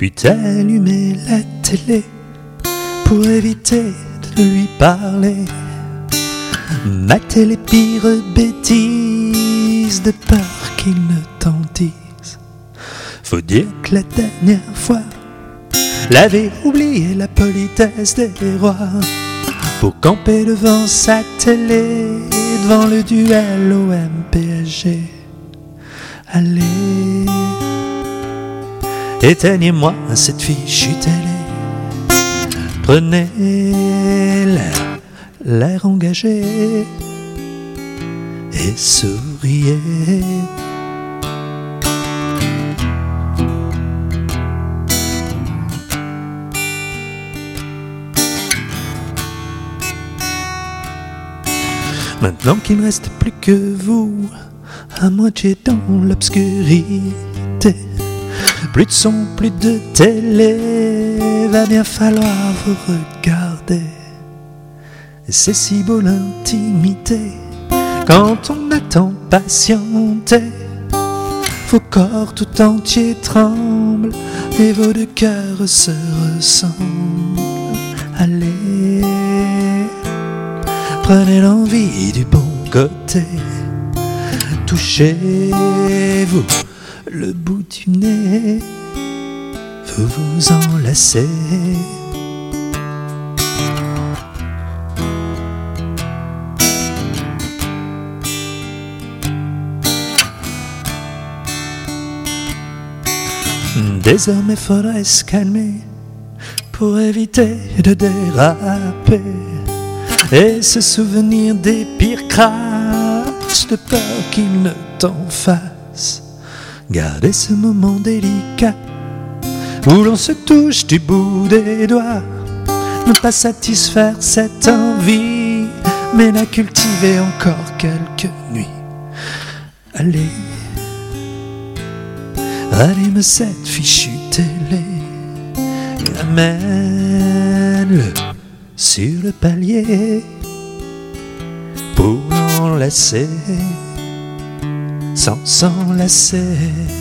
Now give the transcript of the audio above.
puis t'allumer la télé pour éviter de lui parler. Mater les pires bêtises de peur qu'il ne t'en dise. Faut dire que la dernière fois, l'avait oublié la politesse des rois pour camper devant sa télé, devant le duel au. Allez, éteignez-moi cette fichue télé. Prenez l'air, engagé et souriez. Maintenant qu'il ne reste plus que vous, à moitié dans l'obscurité, plus de son, plus de télé, va bien falloir vous regarder. C'est si beau l'intimité, quand on attend patienter, vos corps tout entiers tremblent et vos deux cœurs se ressemblent. Allez, prenez l'envie du bon côté. Touchez-vous le bout du nez, vous vous enlacez. Désormais faudrait se calmer pour éviter de déraper et se souvenir des pires crasses de peur qu'il ne t'en fasse. Gardez ce moment délicat où l'on se touche du bout des doigts. Ne pas satisfaire cette envie, mais la cultiver encore quelques nuits. Allez, Rallume cette fichue télé amène-le sur le palier pour l'enlacer sans s'enlacer.